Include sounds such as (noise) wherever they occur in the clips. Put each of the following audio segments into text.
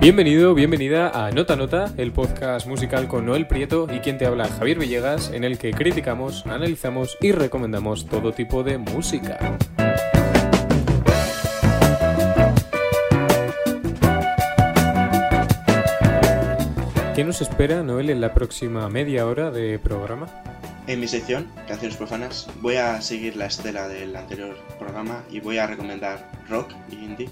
Bienvenido, bienvenida a Nota Nota, el podcast musical con Noel Prieto y quien te habla Javier Villegas, en el que criticamos, analizamos y recomendamos todo tipo de música. ¿Qué nos espera, Noel, en la próxima media hora de programa? En mi sección, Canciones Profanas, voy a seguir la estela del anterior programa y voy a recomendar rock y indie.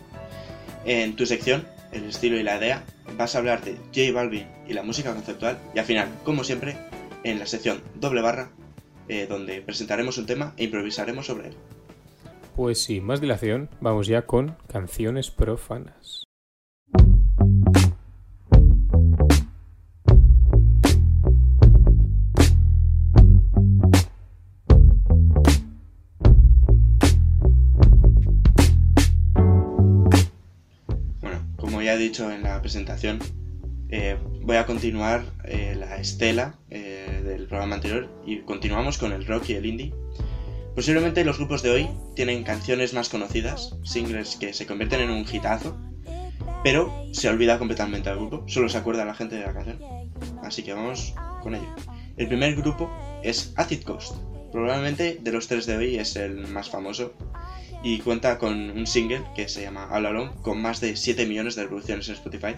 En tu sección, el estilo y la idea, vas a hablar de J Balvin y la música conceptual y al final, como siempre, en la sección doble barra, eh, donde presentaremos un tema e improvisaremos sobre él. Pues sin más dilación, vamos ya con Canciones Profanas. Dicho en la presentación, eh, voy a continuar eh, la estela eh, del programa anterior y continuamos con el rock y el indie. Posiblemente los grupos de hoy tienen canciones más conocidas, singles que se convierten en un hitazo, pero se olvida completamente al grupo, solo se acuerda la gente de la canción. Así que vamos con ello. El primer grupo es Acid Coast. Probablemente de los tres de hoy es el más famoso y cuenta con un single que se llama All Alone con más de 7 millones de reproducciones en Spotify,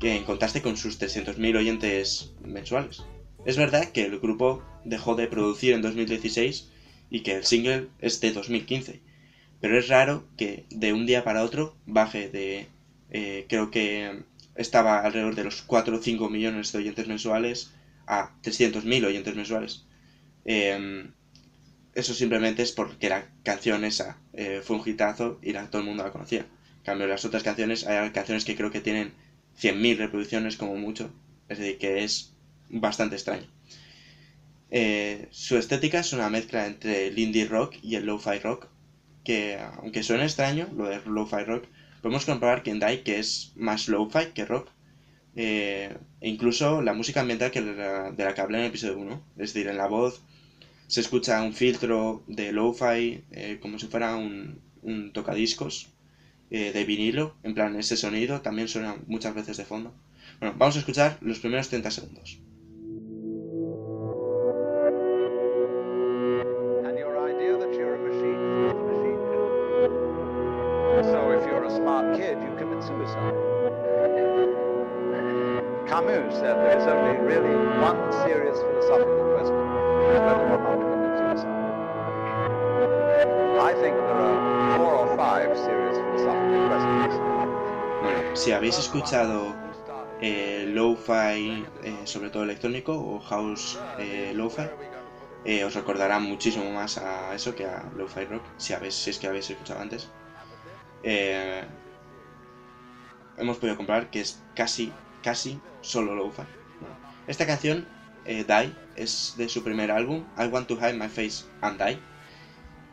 que en contraste con sus 300.000 oyentes mensuales. Es verdad que el grupo dejó de producir en 2016 y que el single es de 2015, pero es raro que de un día para otro baje de, eh, creo que estaba alrededor de los 4 o 5 millones de oyentes mensuales a 300.000 oyentes mensuales. Eh, eso simplemente es porque la canción esa eh, fue un hitazo y todo el mundo la conocía. En cambio, las otras canciones, hay canciones que creo que tienen 100.000 reproducciones como mucho, es decir, que es bastante extraño. Eh, su estética es una mezcla entre el indie rock y el lo-fi rock, que aunque suene extraño, lo de lo-fi rock, podemos comprobar que en Dai que es más lo-fi que rock, eh, e incluso la música ambiental que de la, que hablé en el episodio 1, es decir, en la voz se escucha un filtro de lo-fi eh, como si fuera un, tocadiscos eh, de vinilo, en plan ese sonido también suena muchas veces de fondo. Bueno, vamos a escuchar los primeros 30 segundos. Escuchado eh, lo-fi, eh, sobre todo electrónico, o house eh, lo-fi, eh, os recordará muchísimo más a eso que a lo-fi rock, si, habéis, si es que habéis escuchado antes. hemos podido comprobar que es casi, casi solo lo-fi. esta canción eh, Die, es de su primer álbum, I Want to Hide My Face and Die.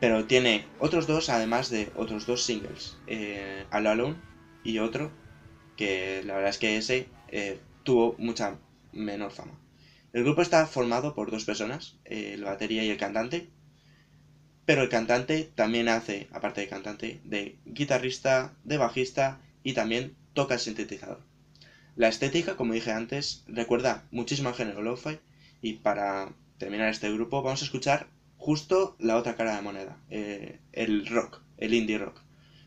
Pero tiene otros dos, además de otros dos singles, eh, All Alone y otro, que la verdad es que ese eh, tuvo mucha menor fama. El grupo está formado por dos personas, eh, el batería y el cantante, pero el cantante también hace, aparte de cantante, de guitarrista, de bajista y también toca el sintetizador. La estética, como dije antes, recuerda muchísimo al género lo-fi y para terminar este grupo vamos a escuchar justo la otra cara de moneda, eh, el rock, el indie rock.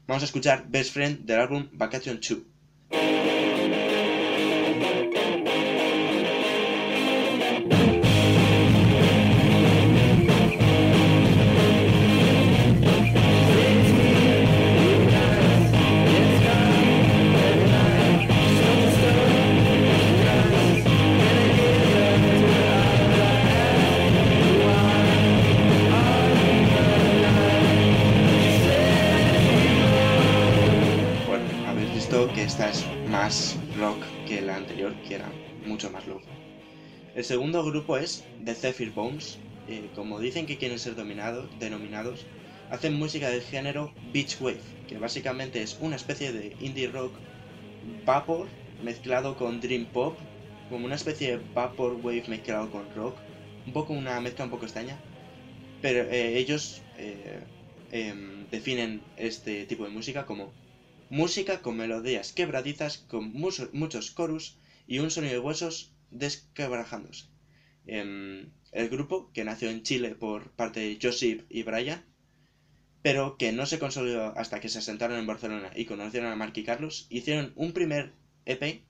Vamos a escuchar Best Friend del álbum Vacation 2. Thank you. El segundo grupo es The Zephyr Bones. Eh, como dicen que quieren ser denominados, hacen música del género Beach Wave, que básicamente es una especie de indie rock vapor mezclado con dream pop, como una especie de vapor wave mezclado con rock, un poco una mezcla un poco extraña, pero eh, ellos eh, em, definen este tipo de música como música con melodías quebradizas, con muchos coros y un sonido de huesos desquebrajándose. Em, el grupo, que nació en Chile por parte de Josip y Brian, pero que no se consolidó hasta que se asentaron en Barcelona y conocieron a Mark y Carlos, hicieron un primer EP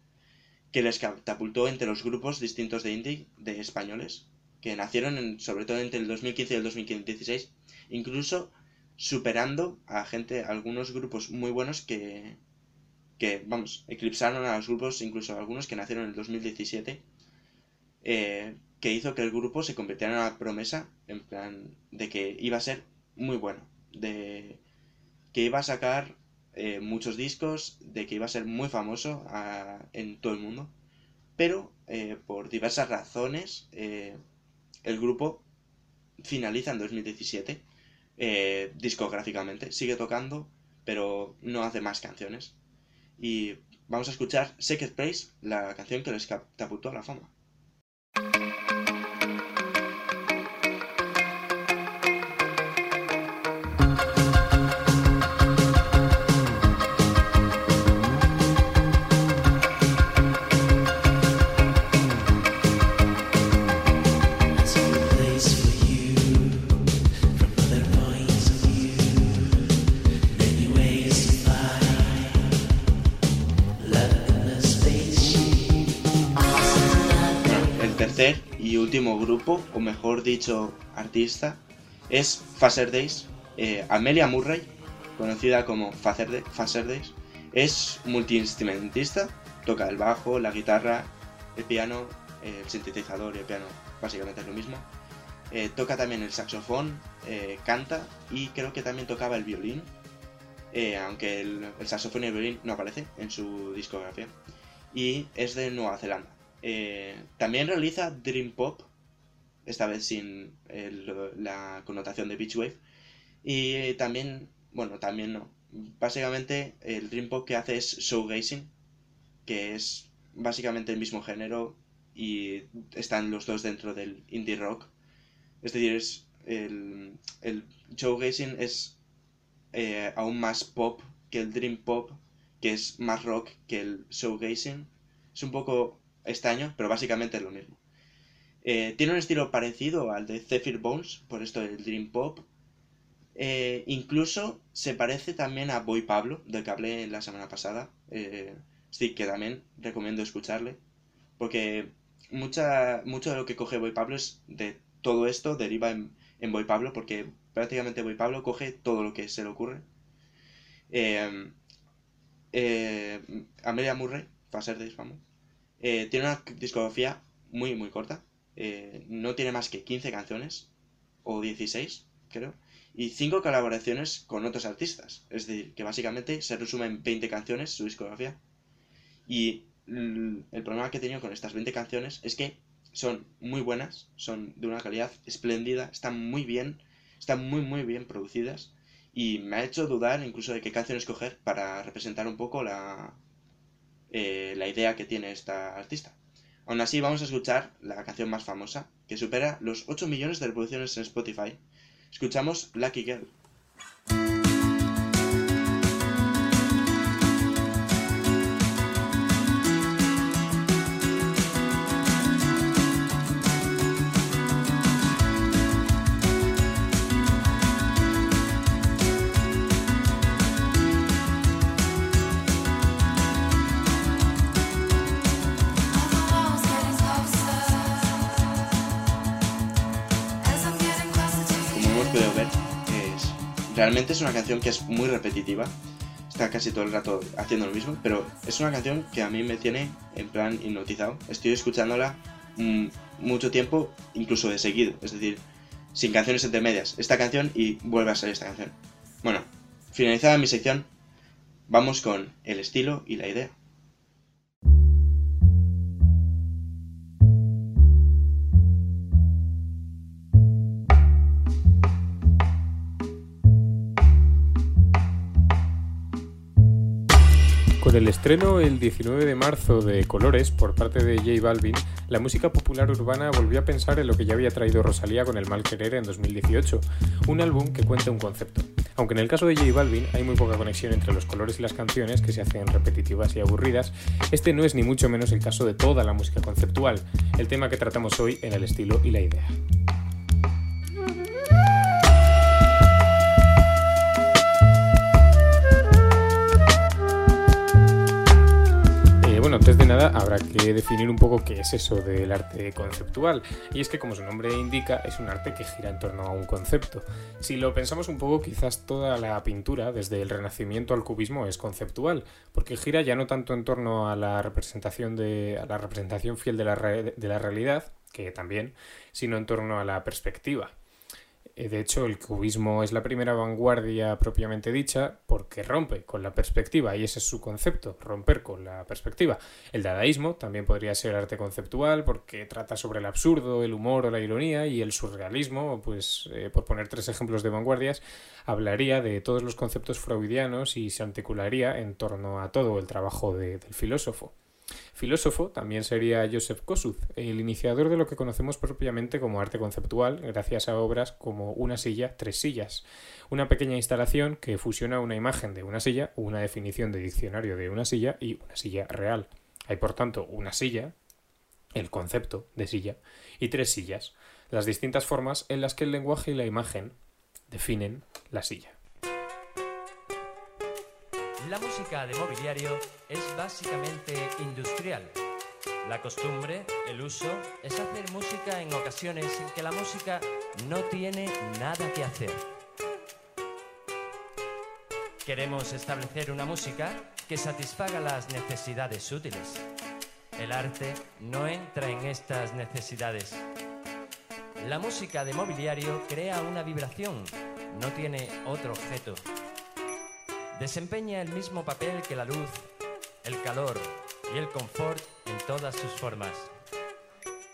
que les catapultó entre los grupos distintos de indie de españoles, que nacieron sobre todo entre el 2015 y el 2016, incluso superando a gente, algunos grupos muy buenos que, que, vamos, eclipsaron a los grupos, incluso algunos que nacieron en el 2017, eh, que hizo que el grupo se convirtiera en una promesa, de que iba a ser muy bueno de que iba a sacar eh, muchos discos, de que iba a ser muy famoso en todo el mundo, pero eh, por diversas razones eh, el grupo finaliza en 2017 discográficamente, sigue tocando, pero no hace más canciones. Y vamos a escuchar Secret Place, la canción que les catapultó a la fama. Último grupo, o mejor dicho, artista, es Faser Days. Eh, Amelia Murray, conocida como Faser Days, es multiinstrumentista, toca el bajo, la guitarra, el piano, el sintetizador y el piano, básicamente es lo mismo. Eh, toca también el saxofón, eh, canta y creo que también tocaba el violín, aunque el, el saxofón y el violín no aparece en su discografía. Y es de Nueva Zelanda. Eh, también realiza Dream Pop, esta vez sin la connotación de Beach Wave. Y también, bueno, también no. Básicamente el Dream Pop que hace es showgazing, que es básicamente el mismo género y están los dos dentro del indie rock. Es decir, es el, el showgazing es eh, aún más pop que el dream pop, que es más rock que el showgazing. Es un poco extraño, pero básicamente es lo mismo. Eh, tiene un estilo parecido al de Zephyr Bones, por esto del Dream Pop. Eh, incluso se parece también a Boy Pablo, del que hablé la semana pasada. Eh, sí, que también recomiendo escucharle. Porque mucha, mucho de lo que coge Boy Pablo es de todo esto, deriva en, en Boy Pablo, porque prácticamente Boy Pablo coge todo lo que se le ocurre. Amelia Murray, para ser de vamos eh, tiene una discografía muy, muy corta. Eh, no tiene más que 15 canciones, o 16, creo, y 5 colaboraciones con otros artistas. Es decir, que básicamente se resume en 20 canciones su discografía. Y el problema que he tenido con estas 20 canciones es que son muy buenas, son de una calidad espléndida, están muy bien, están muy, muy bien producidas. Y me ha hecho dudar incluso de qué canción escoger para representar un poco la, eh, la idea que tiene esta artista. Aún así, vamos a escuchar la canción más famosa, que supera los 8 millones de reproducciones en Spotify. Escuchamos Lucky Girl. Realmente es una canción que es muy repetitiva, está casi todo el rato haciendo lo mismo, pero es una canción que a mí me tiene en plan hipnotizado. Estoy escuchándola mm, mucho tiempo, incluso de seguido, es decir, sin canciones intermedias. Esta canción y vuelve a ser esta canción. Bueno, finalizada mi sección, vamos con el estilo y la idea. Con el estreno el 19 de marzo de Colores por parte de J Balvin, la música popular urbana volvió a pensar en lo que ya había traído Rosalía con El Mal Querer en 2018, un álbum que cuenta un concepto. Aunque en el caso de J Balvin hay muy poca conexión entre los colores y las canciones que se hacen repetitivas y aburridas, este no es ni mucho menos el caso de toda la música conceptual, el tema que tratamos hoy en el estilo y la idea. Antes de nada habrá que definir un poco qué es eso del arte conceptual. Y es que, como su nombre indica, es un arte que gira en torno a un concepto. Si lo pensamos un poco, quizás toda la pintura, desde el Renacimiento al Cubismo, es conceptual, porque gira ya no tanto en torno a la representación, de, a la representación fiel de la, de la realidad, que también, sino en torno a la perspectiva. Eh, de hecho, el cubismo es la primera vanguardia propiamente dicha porque rompe con la perspectiva y ese es su concepto, romper con la perspectiva. El dadaísmo también podría ser arte conceptual porque trata sobre el absurdo, el humor o la ironía y el surrealismo, pues eh, por poner tres ejemplos de vanguardias, hablaría de todos los conceptos freudianos y se articularía en torno a todo el trabajo del filósofo. Filósofo también sería Joseph Kosuth, el iniciador de lo que conocemos propiamente como arte conceptual, gracias a obras como Una silla, tres sillas, una pequeña instalación que fusiona una imagen de una silla, una definición de diccionario de una silla y una silla real. Hay por tanto una silla, el concepto de silla, y tres sillas, las distintas formas en las que el lenguaje y la imagen definen la silla. La música de mobiliario es básicamente industrial. La costumbre, el uso, es hacer música en ocasiones en que la música no tiene nada que hacer. Queremos establecer una música que satisfaga las necesidades útiles. El arte no entra en estas necesidades. La música de mobiliario crea una vibración, no tiene otro objeto desempeña el mismo papel que la luz, el calor y el confort en todas sus formas.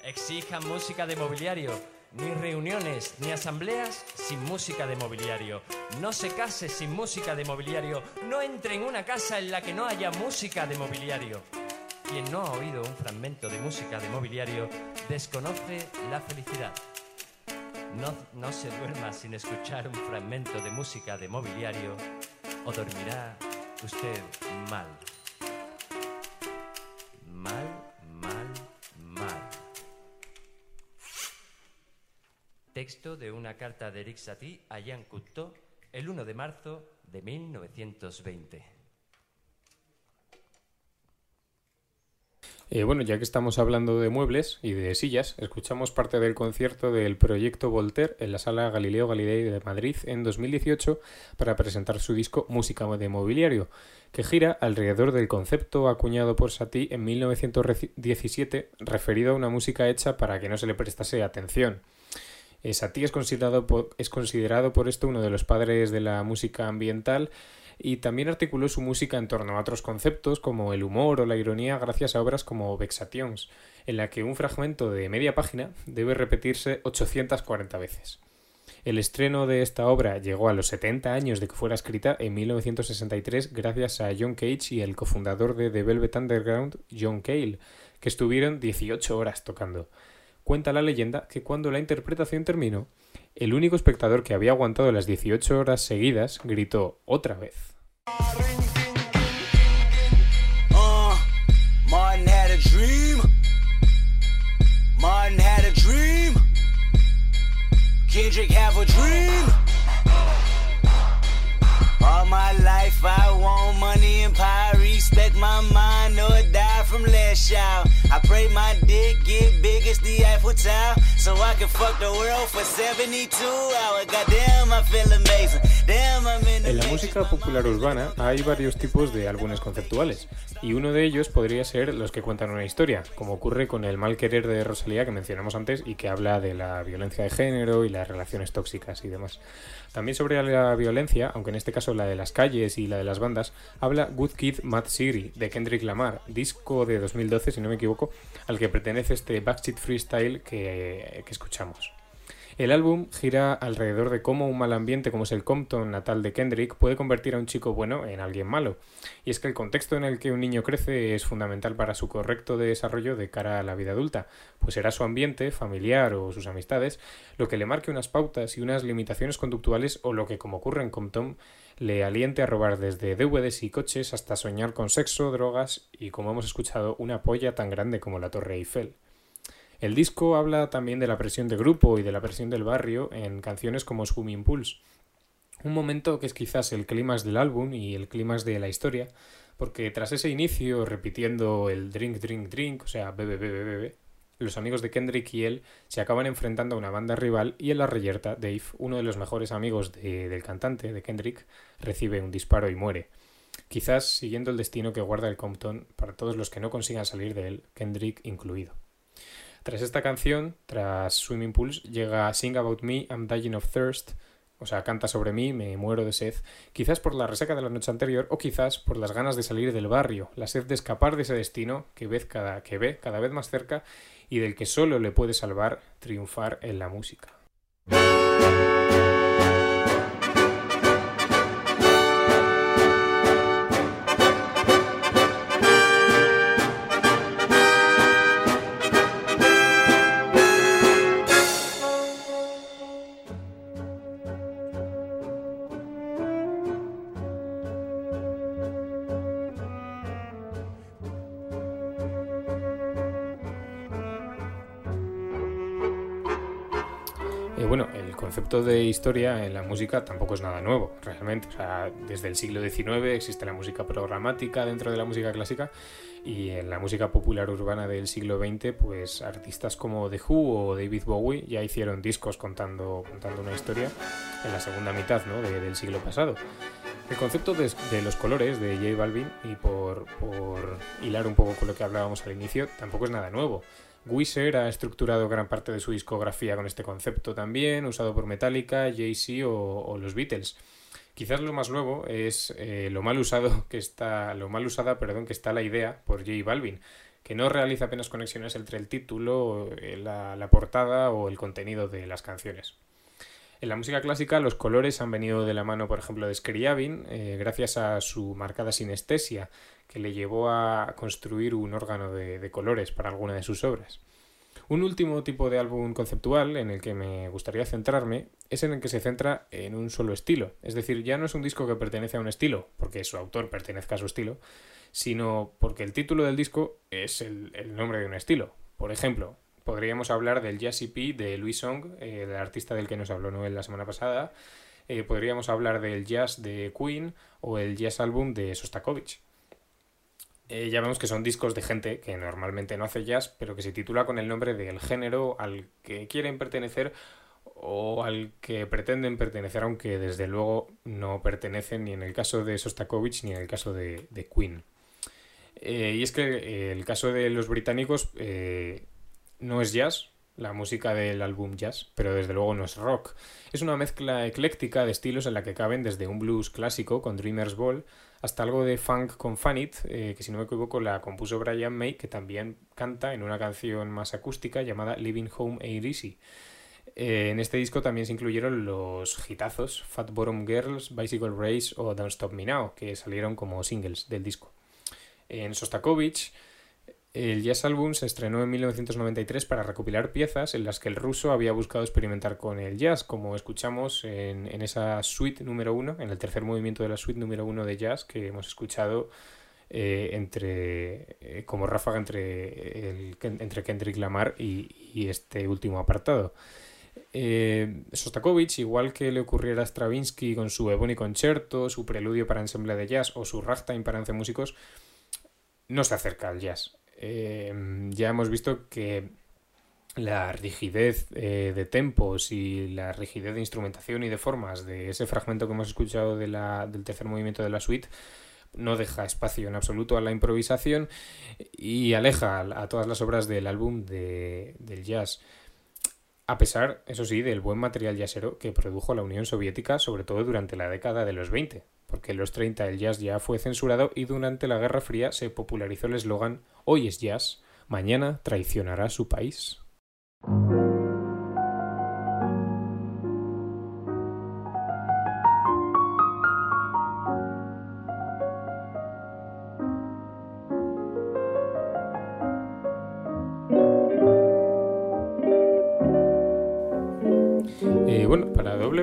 Exijan música de mobiliario, ni reuniones ni asambleas sin música de mobiliario. No se case sin música de mobiliario. No entre en una casa en la que no haya música de mobiliario. Quien no ha oído un fragmento de música de mobiliario desconoce la felicidad. No, no se duerma sin escuchar un fragmento de música de mobiliario o dormirá usted mal. Mal, mal, mal. Texto de una carta de Eric Satie a Jean Cocteau el 1 de marzo de 1920. Eh, bueno, ya que estamos hablando de muebles y de sillas, escuchamos parte del concierto del proyecto Voltaire en la sala Galileo Galilei de Madrid en 2018 para presentar su disco Música de Mobiliario, que gira alrededor del concepto acuñado por Satie en 1917 referido a una música hecha para que no se le prestase atención. Eh, Satie es considerado, es considerado por esto uno de los padres de la música ambiental y también articuló su música en torno a otros conceptos como el humor o la ironía gracias a obras como Vexations, en la que un fragmento de media página debe repetirse 840 veces. El estreno de esta obra llegó a los 70 años de que fuera escrita en 1963 gracias a John Cage y el cofundador de The Velvet Underground, John Cale, que estuvieron 18 horas tocando. Cuenta la leyenda que cuando la interpretación terminó, el único espectador que había aguantado las 18 horas seguidas gritó otra vez. Uh, Martin had a dream. Martin had a dream. Kendrick have a dream. All my life I want money and power. Respect my mind or die from last child. I pray my dick get big as the Eiffel Tower. So I can fuck the world for 72 hours. Goddamn, I feel amazing. Damn, I'm in the En la música popular urbana hay varios tipos de álbumes conceptuales. Y uno de ellos podría ser los que cuentan una historia, como ocurre con el mal querer de Rosalía que mencionamos antes y que habla de la violencia de género y las relaciones tóxicas y demás. También sobre la violencia, aunque en este caso la de las calles y la de las bandas, habla Good Kid Mad City de Kendrick Lamar, disco de 2012 si no me equivoco, al que pertenece este Backstreet Freestyle que, que escuchamos. El álbum gira alrededor de cómo un mal ambiente como es el Compton natal de Kendrick puede convertir a un chico bueno en alguien malo. Y es que el contexto en el que un niño crece es fundamental para su correcto desarrollo de cara a la vida adulta, pues será su ambiente, familiar o sus amistades, lo que le marque unas pautas y unas limitaciones conductuales o lo que, como ocurre en Compton, le aliente a robar desde DVDs y coches hasta soñar con sexo, drogas y, como hemos escuchado, una polla tan grande como la Torre Eiffel. El disco habla también de la presión de grupo y de la presión del barrio en canciones como Swimming Pools. Un momento que es quizás el clímax del álbum y el clímax de la historia, porque tras ese inicio repitiendo el drink, drink, drink, o sea, bebe, bebe, bebe, los amigos de Kendrick y él se acaban enfrentando a una banda rival y en la reyerta Dave, uno de los mejores amigos del cantante, de Kendrick, recibe un disparo y muere. Quizás siguiendo el destino que guarda el Compton para todos los que no consigan salir de él, Kendrick incluido. Tras esta canción, tras Swimming Pools, llega Sing About Me, I'm Dying of Thirst, o sea, canta sobre mí, me muero de sed, quizás por la resaca de la noche anterior o quizás por las ganas de salir del barrio, la sed de escapar de ese destino que ve cada, que ve cada vez más cerca y del que solo le puede salvar triunfar en la música. Concepto de historia en la música tampoco es nada nuevo, realmente. O sea, desde el siglo XIX existe la música programática dentro de la música clásica y en la música popular urbana del siglo XX, pues artistas como The Who o David Bowie ya hicieron discos contando, contando una historia en la segunda mitad ¿no? del siglo pasado. El concepto de, los colores de J Balvin, y por, por hilar un poco con lo que hablábamos al inicio, tampoco es nada nuevo. Weezer ha estructurado gran parte de su discografía con este concepto también, usado por Metallica, Jay-Z o, los Beatles. Quizás lo más nuevo es eh, lo mal usado que está, lo mal usada, perdón, que está la idea por J Balvin, que no realiza apenas conexiones entre el título, eh, la, portada o el contenido de las canciones. En la música clásica los colores han venido de la mano, por ejemplo, de Scriabin, eh, gracias a su marcada sinestesia, que le llevó a construir un órgano de, colores para alguna de sus obras. Un último tipo de álbum conceptual en el que me gustaría centrarme es en el que se centra en un solo estilo. Es decir, ya no es un disco que pertenece a un estilo, porque su autor pertenezca a su estilo, sino porque el título del disco es el, nombre de un estilo. Por ejemplo, podríamos hablar del Jazz EP de Louis Song, el artista del que nos habló Noel la semana pasada. Eh, podríamos hablar del jazz de Queen o el jazz álbum de Sostakovich. Eh, ya vemos que son discos de gente que normalmente no hace jazz, pero que se titula con el nombre del género al que quieren pertenecer o al que pretenden pertenecer, aunque desde luego no pertenecen ni en el caso de Sostakovich ni en el caso de, Queen. Eh, y es que eh, el caso de los británicos no es jazz, la música del álbum jazz, pero desde luego no es rock. Es una mezcla ecléctica de estilos en la que caben desde un blues clásico con Dreamer's Ball hasta algo de funk con Fanit, eh, que si no me equivoco la compuso Brian May, que también canta en una canción más acústica llamada Living Home Ain't Easy. Eh, en este disco también se incluyeron los hitazos Fat Bottom Girls, Bicycle Race o Don't Stop Me Now, que salieron como singles del disco. En Sostakovich el Jazz Album se estrenó en 1993 para recopilar piezas en las que el ruso había buscado experimentar con el jazz, como escuchamos en, esa suite número uno, en el tercer movimiento de la suite número uno de jazz que hemos escuchado eh, entre eh, como ráfaga entre, entre Kendrick Lamar y, este último apartado. Eh, Sostakovich, igual que le ocurriera a Stravinsky con su Ebony Concerto, su Preludio para ensemble de jazz o su Ragtime para once músicos, no se acerca al jazz. Em, ya hemos visto que la rigidez eh, de tempos y la rigidez de instrumentación y de formas de ese fragmento que hemos escuchado de la, del tercer movimiento de la suite no deja espacio en absoluto a la improvisación y aleja a, todas las obras del álbum de, del jazz. A pesar, eso sí, del buen material jazzero que produjo la Unión Soviética, sobre todo durante la década de los 20 porque en los 30 el jazz ya fue censurado y durante la Guerra Fría se popularizó el eslogan Hoy es jazz, mañana traicionará su país.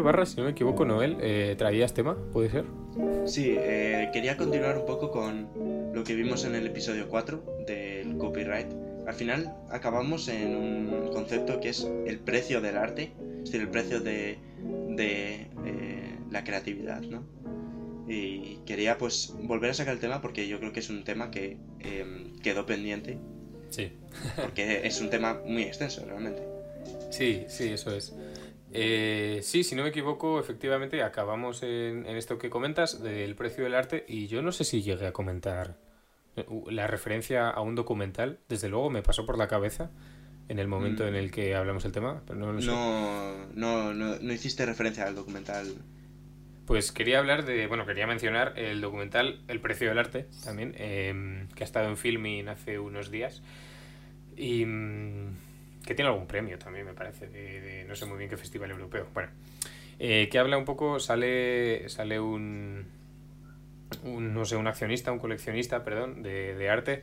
Barra, si no me equivoco, Noel, eh, ¿traías tema? ¿Puede ser? Sí, eh, quería continuar un poco con lo que vimos en el episodio 4 del copyright. Al final acabamos en un concepto que es el precio del arte, es decir, el precio de, de eh, la creatividad, ¿no? Y quería pues volver a sacar el tema porque yo creo que es un tema que em, quedó pendiente. Sí. porque es un tema muy extenso realmente. Sí, sí, eso es. Eh, sí, si no me equivoco, efectivamente acabamos en, esto que comentas del precio del arte y yo no sé si llegué a comentar eh, la referencia a un documental, desde luego me pasó por la cabeza en el momento mm. en el que hablamos el tema, pero no lo sé. No, no, no, no hiciste referencia al documental pues quería hablar de, bueno, quería mencionar el documental El precio del arte también, em, que ha estado en Filmin hace unos días y mm, que tiene algún premio también, me parece, de, no sé muy bien qué festival europeo. Bueno, eh, que habla un poco, sale, sale un, un, no sé, un accionista, un coleccionista, perdón, de, de arte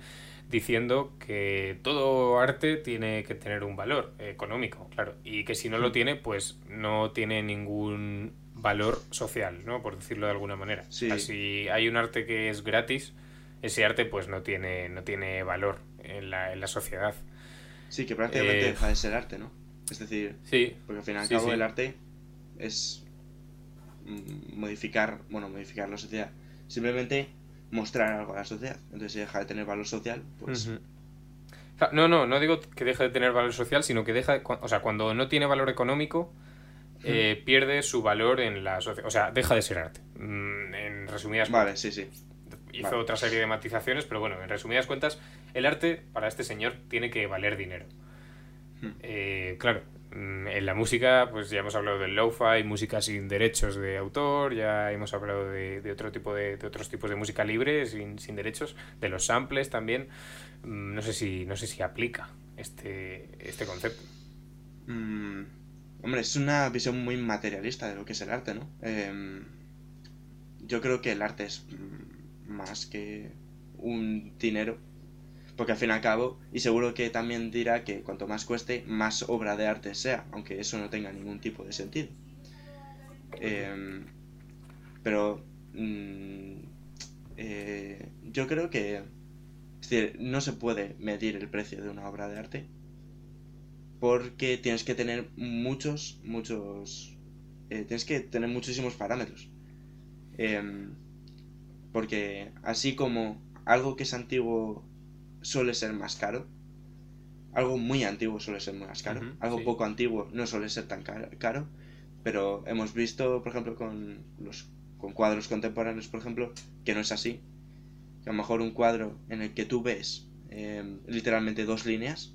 diciendo que todo arte tiene que tener un valor económico, claro, y que si no lo tiene, pues no tiene ningún valor social, ¿no? Por decirlo de alguna manera. si hay un arte que es gratis, ese arte pues no tiene, no tiene valor en la, en la sociedad. Sí, que prácticamente eh, deja de ser arte, ¿no? Es decir, sí, porque al fin y al cabo el arte es mm, modificar, bueno, modificar la sociedad. Simplemente mostrar algo a la sociedad. Entonces si deja de tener valor social, pues... No, no, no digo que deje de tener valor social, sino que deja, o sea, cuando no tiene valor económico, eh, pierde su valor en la sociedad. O sea, deja de ser arte. Mm, en resumidas Vale, sí, sí. Hizo otra serie de matizaciones, pero bueno, en resumidas cuentas, el arte para este señor tiene que valer dinero. Hmm. Eh, claro, mm, en la música, pues ya hemos hablado del lo-fi, música sin derechos de autor, ya hemos hablado de, otro tipo de, otros tipos de música libre, sin, sin derechos, de los samples también. Mm, no sé si, no sé si aplica este, este concepto. Hombre, es una visión muy materialista de lo que es el arte, ¿no? Em, yo creo que el arte es más que un dinero. Porque al fin y al cabo, y seguro que también dirá que cuanto más cueste, más obra de arte sea, aunque eso no tenga ningún tipo de sentido. Em, pero mm, eh, yo creo que no se puede medir el precio de una obra de arte porque tienes que tener muchos, muchos, eh, tienes que tener muchísimos parámetros. Em, porque así como algo que es antiguo suele ser más caro, algo muy antiguo suele ser más caro, algo poco antiguo no suele ser tan caro, pero hemos visto, por ejemplo, con los con cuadros contemporáneos, por ejemplo, que no es así. Que a lo mejor un cuadro en el que tú ves em, literalmente dos líneas,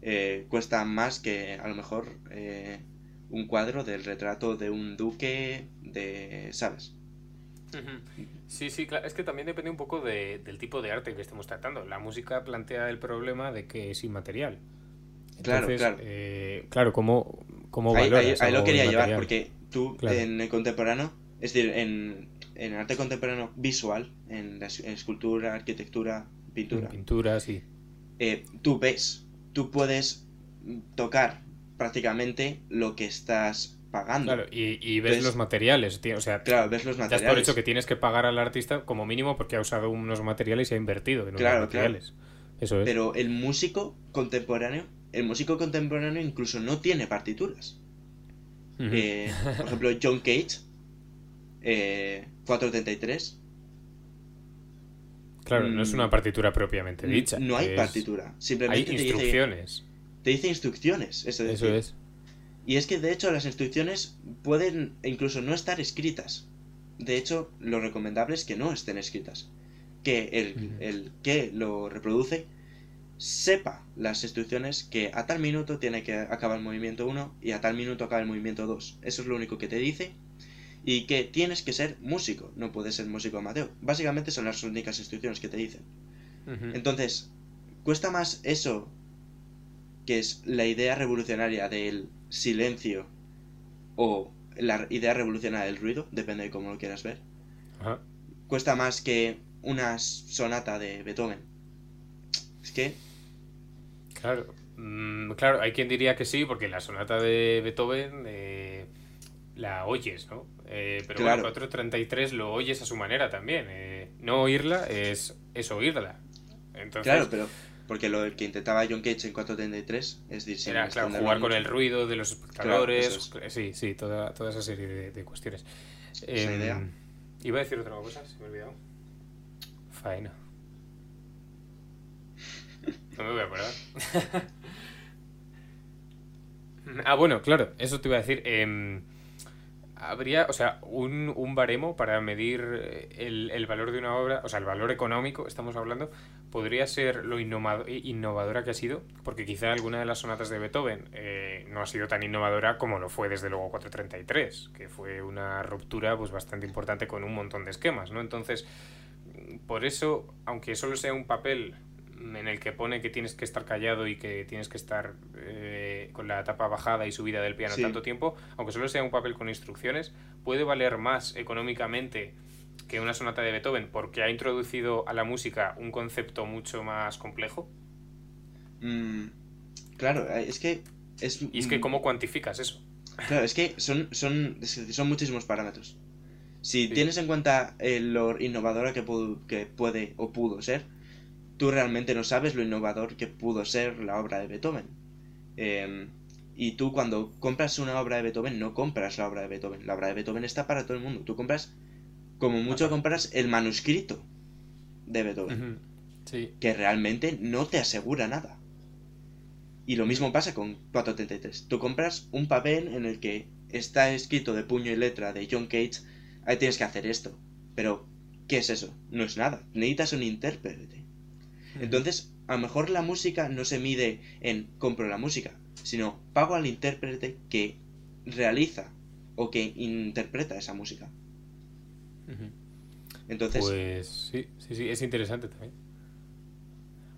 eh, cuesta más que a lo mejor eh, un cuadro del retrato de un duque de, ¿sabes? Sí, sí, claro. es que también depende un poco del tipo de arte que estemos tratando. La música plantea el problema de que es inmaterial. claro, claro. Eh, claro, ¿cómo, ahí, ahí, lo quería llevar, porque tú en el contemporáneo, es decir, en, en arte contemporáneo visual, en, escultura, arquitectura, pintura. pintura, sí. tú ves tú puedes tocar prácticamente lo que estás pagando. Claro, y, ves, los materiales, o sea, claro, ves los materiales. por hecho que tienes que pagar al artista como mínimo porque ha usado unos materiales y ha invertido en unos materiales. Eso es. Pero el músico contemporáneo, el músico contemporáneo incluso no tiene partituras. Eh, por ejemplo, (laughs) John Cage, eh, 433, Claro, no es una mm. partitura propiamente dicha. No hay partitura. Simplemente hay instrucciones. Te dice, instrucciones. Eso es. Y es que de hecho las instrucciones pueden incluso no estar escritas. De hecho, lo recomendable es que no estén escritas. Que el, el que lo reproduce sepa las instrucciones que a tal minuto tiene que acabar el movimiento 1 y a tal minuto acaba el movimiento 2. Eso es lo único que te dice y que tienes que ser músico, no puedes ser músico amateur. Básicamente son las únicas instrucciones que te dicen. Entonces, cuesta más eso, que es la idea revolucionaria del silencio o la idea revolucionaria del ruido, depende de cómo lo quieras ver. Cuesta más que una sonata de Beethoven. Es que... Claro, mm, claro, hay quien diría que sí, porque la sonata de Beethoven... Eh la oyes, ¿no? Eh, pero claro. bueno, 433 lo oyes a su manera también. Eh, no oírla es, es oírla. Entonces, claro, pero porque lo que intentaba John Cage en 433 es decir, era claro, jugar con el ruido de los espectadores. Sí, sí, toda, toda esa serie de, cuestiones. Esa em, idea. Iba a decir otra cosa, se me ha olvidado. Faena. No me voy a acordar. (laughs) ah, bueno, claro, eso te iba a decir. Eh, habría, o sea, un, un baremo para medir eh, el, el, valor de una obra, o sea, el valor económico, estamos hablando, podría ser lo innovadora que ha sido, porque quizá alguna de las sonatas de Beethoven eh, no ha sido tan innovadora como lo fue desde luego 433, que fue una ruptura pues bastante importante con un montón de esquemas, ¿no? Entonces, por eso, aunque solo sea un papel en el que pone que tienes que estar callado y que tienes que estar eh, con la tapa bajada y subida del piano tanto tiempo, aunque solo sea un papel con instrucciones, puede valer más económicamente que una sonata de Beethoven porque ha introducido a la música un concepto mucho más complejo. Mm, claro, eh, es que... Es, y es que, ¿cómo cuantificas eso? Claro, es que son, son, son muchísimos parámetros. Si tienes en cuenta lo innovadora que, que puede o pudo ser, tú realmente no sabes lo innovador que pudo ser la obra de Beethoven. Em, y tú cuando compras una obra de Beethoven no compras la obra de Beethoven. La obra de Beethoven está para todo el mundo. Tú compras, como mucho compras el manuscrito de Beethoven. Que realmente no te asegura nada. Y lo mismo pasa con 433. Tú compras un papel en el que está escrito de puño y letra de John Cage. Ahí tienes que hacer esto. Pero, ¿qué es eso? No es nada. Necesitas un intérprete. Entonces, a lo mejor la música no se mide en compro la música, sino pago al intérprete que realiza o que interpreta esa música. Entonces. Pues sí, sí, sí, es interesante también.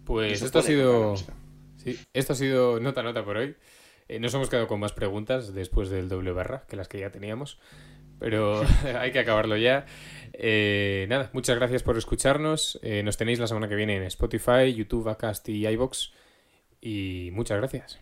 Pues esto ha sido. Sí, esto ha sido nota nota por hoy. Eh, nos hemos quedado con más preguntas después del doble barra que las que ya teníamos pero (laughs) hay que acabarlo ya. Eh, nada, muchas gracias por escucharnos. Eh, nos tenéis la semana que viene en Spotify, YouTube, Acast y iBox. Y muchas gracias.